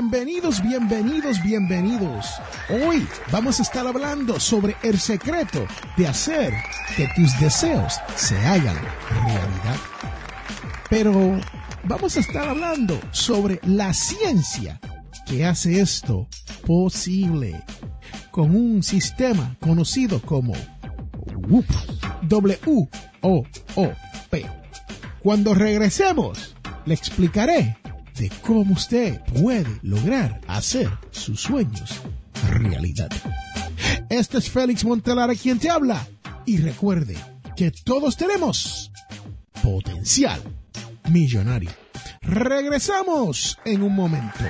Bienvenidos, bienvenidos, bienvenidos. Hoy vamos a estar hablando sobre el secreto de hacer que tus deseos se hagan realidad. Pero vamos a estar hablando sobre la ciencia que hace esto posible con un sistema conocido como WOOP. W-O-O-P. Cuando regresemos, le explicaré de cómo usted puede lograr hacer sus sueños realidad. Este es Félix Montelara quien te habla y recuerde que todos tenemos potencial millonario. Regresamos en un momento.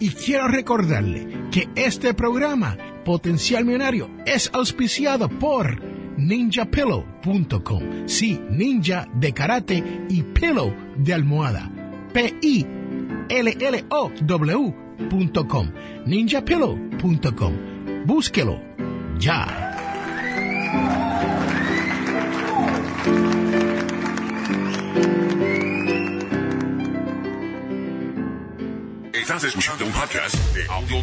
Y quiero recordarle que este programa Potencial Millonario es auspiciado por ninjapillow.com. Sí, ninja de karate y pillow de almohada. P-I-L-L-O-W.com. Búsquelo ya. Estás escuchando un podcast de Audio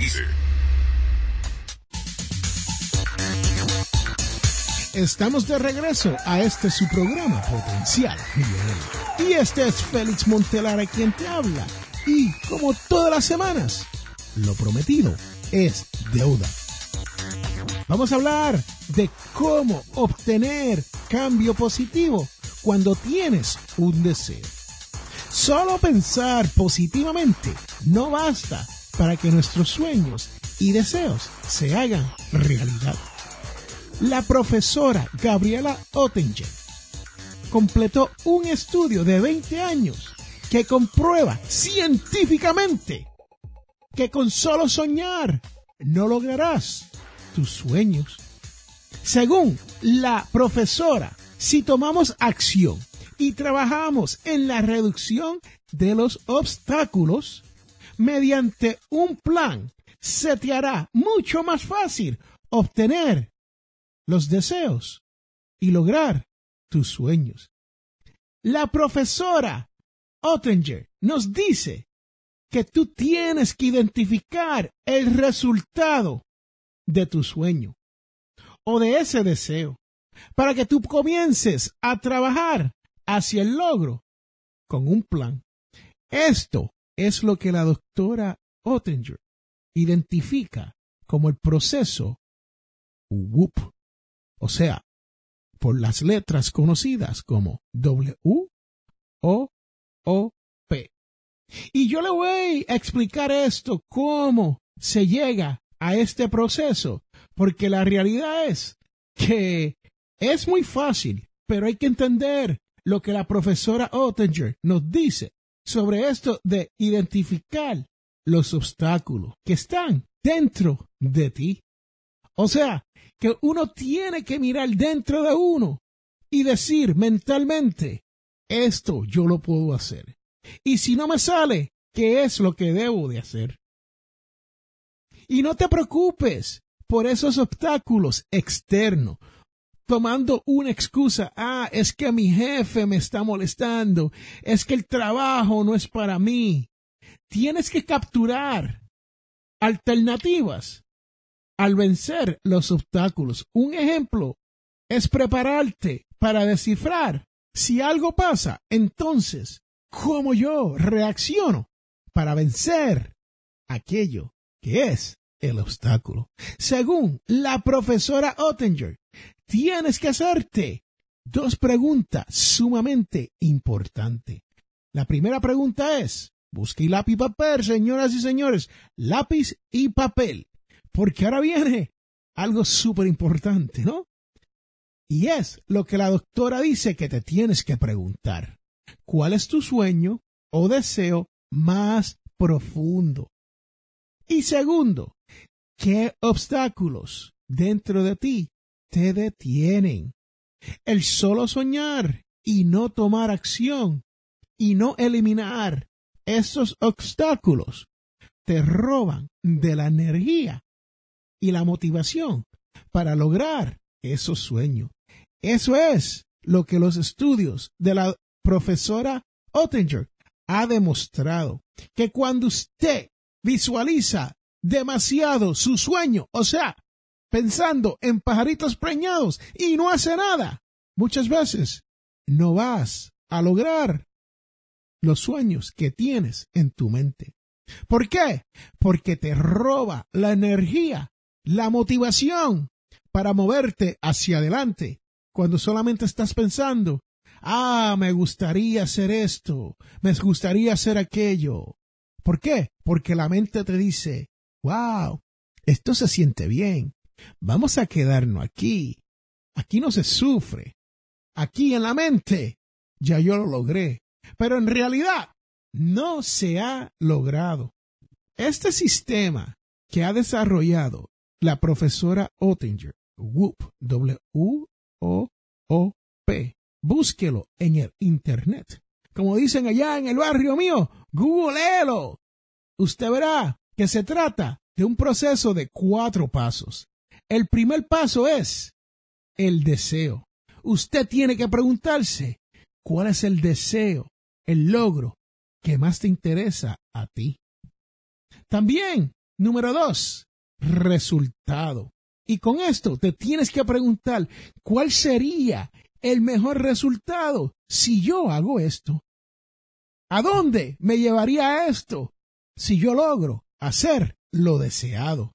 Estamos de regreso a este su programa Potencial. Y este es Félix Montelara quien te habla. Y como todas las semanas, lo prometido es deuda. Vamos a hablar de cómo obtener cambio positivo cuando tienes un deseo. Solo pensar positivamente no basta para que nuestros sueños y deseos se hagan realidad. La profesora Gabriela Ottinger completó un estudio de 20 años que comprueba científicamente que con solo soñar no lograrás tus sueños. Según la profesora, si tomamos acción y trabajamos en la reducción de los obstáculos, mediante un plan, se te hará mucho más fácil obtener los deseos y lograr tus sueños. La profesora Ottinger nos dice que tú tienes que identificar el resultado de tu sueño o de ese deseo para que tú comiences a trabajar hacia el logro con un plan. Esto es lo que la doctora Ottinger identifica como el proceso o sea, por las letras conocidas como W O O P. Y yo le voy a explicar esto, cómo se llega a este proceso, porque la realidad es que es muy fácil, pero hay que entender lo que la profesora Ottinger nos dice sobre esto de identificar los obstáculos que están dentro de ti. O sea, que uno tiene que mirar dentro de uno y decir mentalmente, esto yo lo puedo hacer. Y si no me sale, ¿qué es lo que debo de hacer? Y no te preocupes por esos obstáculos externos, tomando una excusa, ah, es que mi jefe me está molestando, es que el trabajo no es para mí. Tienes que capturar alternativas al vencer los obstáculos. Un ejemplo es prepararte para descifrar si algo pasa, entonces, ¿cómo yo reacciono para vencer aquello que es el obstáculo? Según la profesora Ottinger, tienes que hacerte dos preguntas sumamente importantes. La primera pregunta es, busque lápiz y papel, señoras y señores, lápiz y papel. Porque ahora viene algo súper importante, ¿no? Y es lo que la doctora dice que te tienes que preguntar. ¿Cuál es tu sueño o deseo más profundo? Y segundo, ¿qué obstáculos dentro de ti te detienen? El solo soñar y no tomar acción y no eliminar esos obstáculos te roban de la energía y la motivación para lograr esos sueños. Eso es lo que los estudios de la profesora Ottinger ha demostrado, que cuando usted visualiza demasiado su sueño, o sea, pensando en pajaritos preñados y no hace nada, muchas veces no vas a lograr los sueños que tienes en tu mente. ¿Por qué? Porque te roba la energía, la motivación para moverte hacia adelante cuando solamente estás pensando, ah, me gustaría hacer esto, me gustaría hacer aquello. ¿Por qué? Porque la mente te dice, wow, esto se siente bien, vamos a quedarnos aquí, aquí no se sufre, aquí en la mente, ya yo lo logré, pero en realidad no se ha logrado. Este sistema que ha desarrollado la profesora Ottinger, WOOP, W-O-O-P, búsquelo en el Internet. Como dicen allá en el barrio mío, googleelo. Usted verá que se trata de un proceso de cuatro pasos. El primer paso es el deseo. Usted tiene que preguntarse cuál es el deseo, el logro que más te interesa a ti. También, número dos, resultado. Y con esto te tienes que preguntar cuál sería el mejor resultado si yo hago esto. ¿A dónde me llevaría esto si yo logro hacer lo deseado?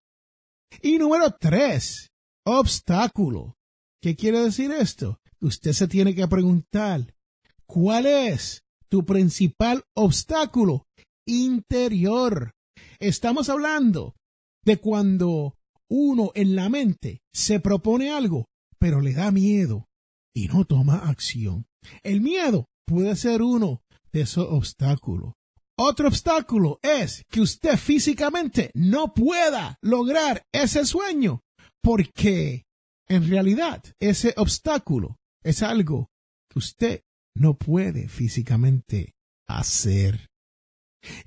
Y número tres, obstáculo. ¿Qué quiere decir esto? Usted se tiene que preguntar, ¿cuál es tu principal obstáculo interior? Estamos hablando de cuando uno en la mente se propone algo, pero le da miedo y no toma acción. El miedo puede ser uno de esos obstáculos. Otro obstáculo es que usted físicamente no pueda lograr ese sueño porque en realidad ese obstáculo es algo que usted no puede físicamente hacer.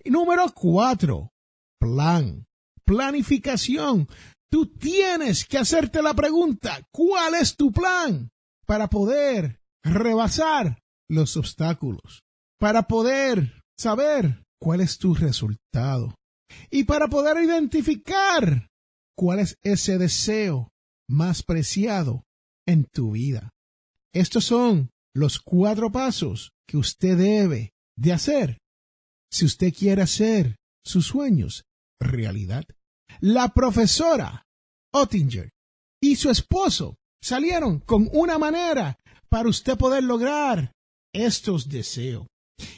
Número cuatro, plan, planificación. Tú tienes que hacerte la pregunta, ¿cuál es tu plan para poder rebasar los obstáculos? Para poder saber cuál es tu resultado y para poder identificar cuál es ese deseo más preciado en tu vida. Estos son los cuatro pasos que usted debe de hacer si usted quiere hacer sus sueños realidad. La profesora Ottinger y su esposo salieron con una manera para usted poder lograr estos deseos.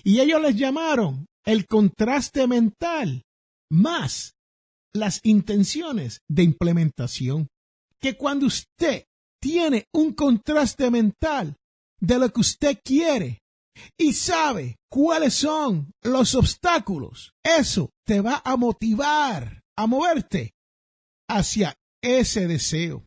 Y ellos les llamaron el contraste mental más las intenciones de implementación. Que cuando usted tiene un contraste mental de lo que usted quiere y sabe cuáles son los obstáculos, eso te va a motivar a moverte hacia ese deseo.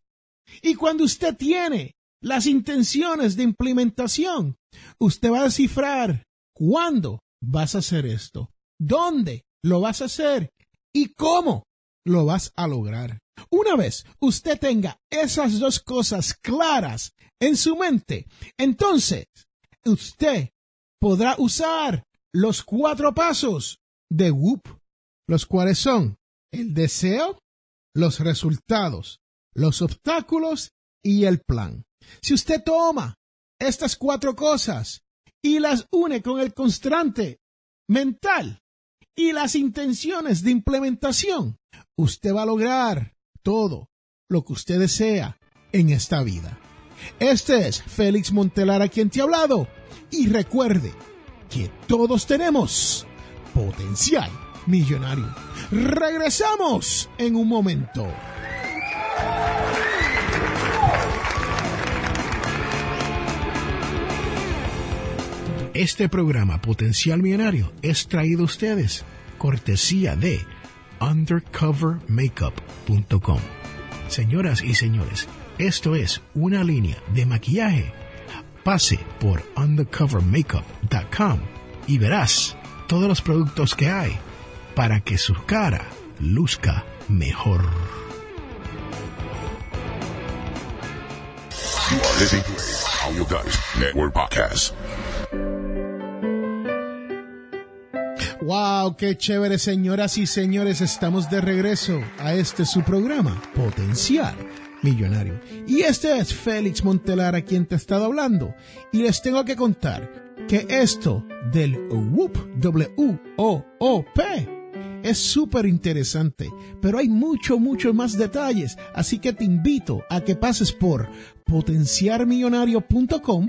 Y cuando usted tiene las intenciones de implementación, usted va a descifrar cuándo vas a hacer esto, dónde lo vas a hacer y cómo lo vas a lograr. Una vez usted tenga esas dos cosas claras en su mente, entonces usted podrá usar los cuatro pasos de WOOP, los cuales son el deseo, los resultados, los obstáculos y el plan. Si usted toma estas cuatro cosas y las une con el constante mental y las intenciones de implementación, usted va a lograr todo lo que usted desea en esta vida. Este es Félix Montelar a quien te ha hablado y recuerde que todos tenemos potencial millonario. Regresamos en un momento. Este programa Potencial Millonario es traído a ustedes cortesía de undercovermakeup.com. Señoras y señores, esto es una línea de maquillaje. Pase por undercovermakeup.com y verás todos los productos que hay para que su cara luzca mejor. You are listening to a Audio Dice Network podcast. ¡Wow! ¡Qué chévere, señoras y señores! Estamos de regreso a este su programa, Potencial Millonario. Y este es Félix Montelar a quien te he estado hablando. Y les tengo que contar que esto del WOOP, W-O-O-P, es súper interesante, pero hay mucho, mucho más detalles, así que te invito a que pases por potenciarmillonario.com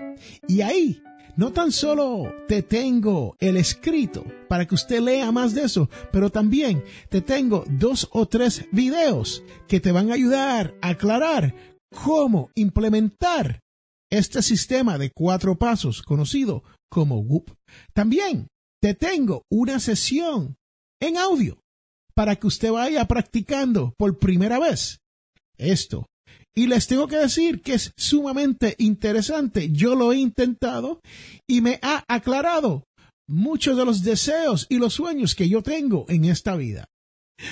y ahí no tan solo te tengo el escrito para que usted lea más de eso, pero también te tengo dos o tres videos que te van a ayudar a aclarar cómo implementar este sistema de cuatro pasos conocido como WOOP. También te tengo una sesión en audio para que usted vaya practicando por primera vez esto. Y les tengo que decir que es sumamente interesante. Yo lo he intentado y me ha aclarado muchos de los deseos y los sueños que yo tengo en esta vida.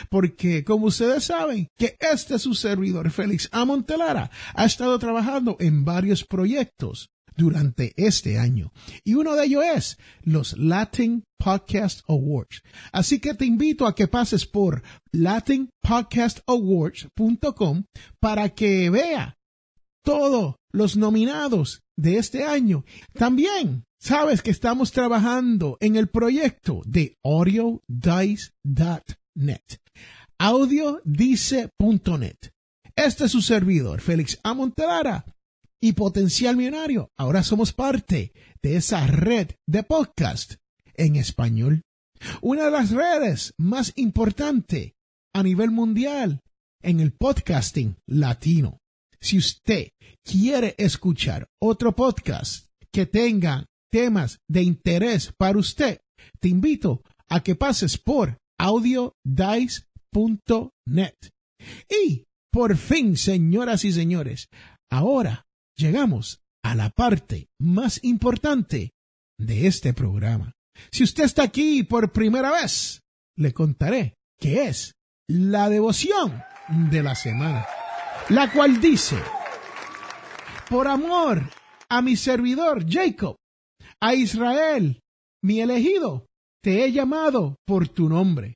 Porque, como ustedes saben, que este es su servidor, Félix Amontelara, ha estado trabajando en varios proyectos durante este año. Y uno de ellos es los Latin Podcast Awards. Así que te invito a que pases por latinpodcastawards.com para que vea todos los nominados de este año. También sabes que estamos trabajando en el proyecto de audiodice.net. Audiodice.net. Este es su servidor, Félix Amontelara y Potencial Millonario. Ahora somos parte de esa red de podcast en español. Una de las redes más importantes a nivel mundial en el podcasting latino. Si usted quiere escuchar otro podcast que tenga temas de interés para usted, te invito a que pases por audiodice.net. Y por fin, señoras y señores, ahora llegamos a la parte más importante de este programa. Si usted está aquí por primera vez, le contaré qué es la devoción de la semana, la cual dice, por amor a mi servidor Jacob, a Israel, mi elegido, te he llamado por tu nombre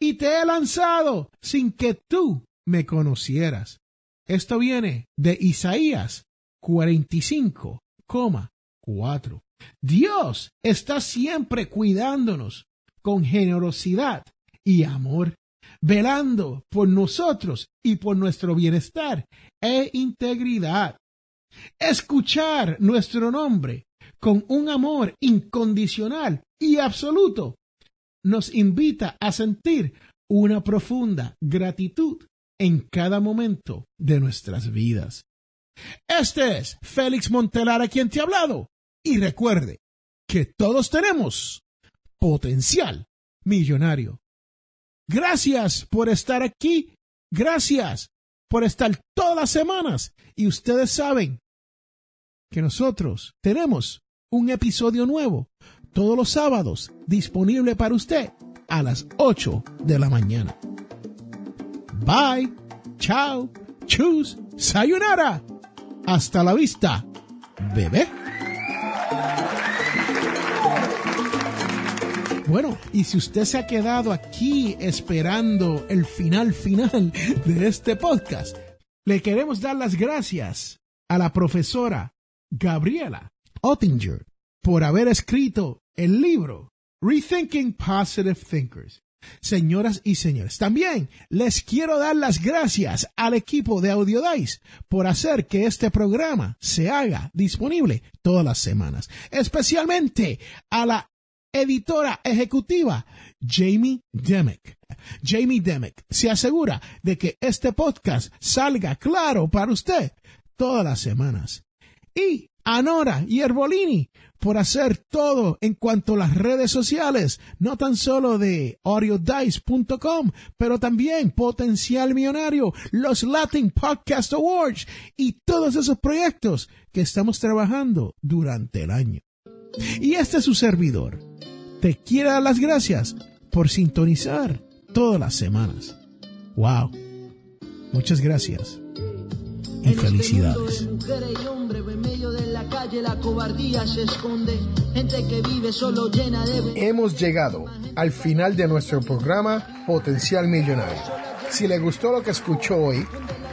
y te he lanzado sin que tú me conocieras. Esto viene de Isaías 45,4. Dios está siempre cuidándonos con generosidad y amor, velando por nosotros y por nuestro bienestar e integridad. Escuchar nuestro nombre con un amor incondicional y absoluto nos invita a sentir una profunda gratitud en cada momento de nuestras vidas. Este es Félix Montelar a quien te ha hablado. Y recuerde que todos tenemos potencial millonario. Gracias por estar aquí. Gracias por estar todas las semanas. Y ustedes saben que nosotros tenemos un episodio nuevo todos los sábados disponible para usted a las 8 de la mañana. Bye, chao, chus, sayonara. Hasta la vista, bebé. Bueno, y si usted se ha quedado aquí esperando el final final de este podcast, le queremos dar las gracias a la profesora Gabriela Ottinger por haber escrito el libro Rethinking Positive Thinkers. Señoras y señores, también les quiero dar las gracias al equipo de Audiodice por hacer que este programa se haga disponible todas las semanas, especialmente a la editora ejecutiva Jamie Demick. Jamie Demick se asegura de que este podcast salga claro para usted todas las semanas. Y a Nora y Herbolini por hacer todo en cuanto a las redes sociales, no tan solo de audiodice.com, pero también Potencial Millonario, los Latin Podcast Awards y todos esos proyectos que estamos trabajando durante el año. Y este es su servidor. Te quiere dar las gracias por sintonizar todas las semanas. ¡Wow! Muchas gracias y felicidades. Hemos llegado al final de nuestro programa Potencial Millonario. Si le gustó lo que escuchó hoy,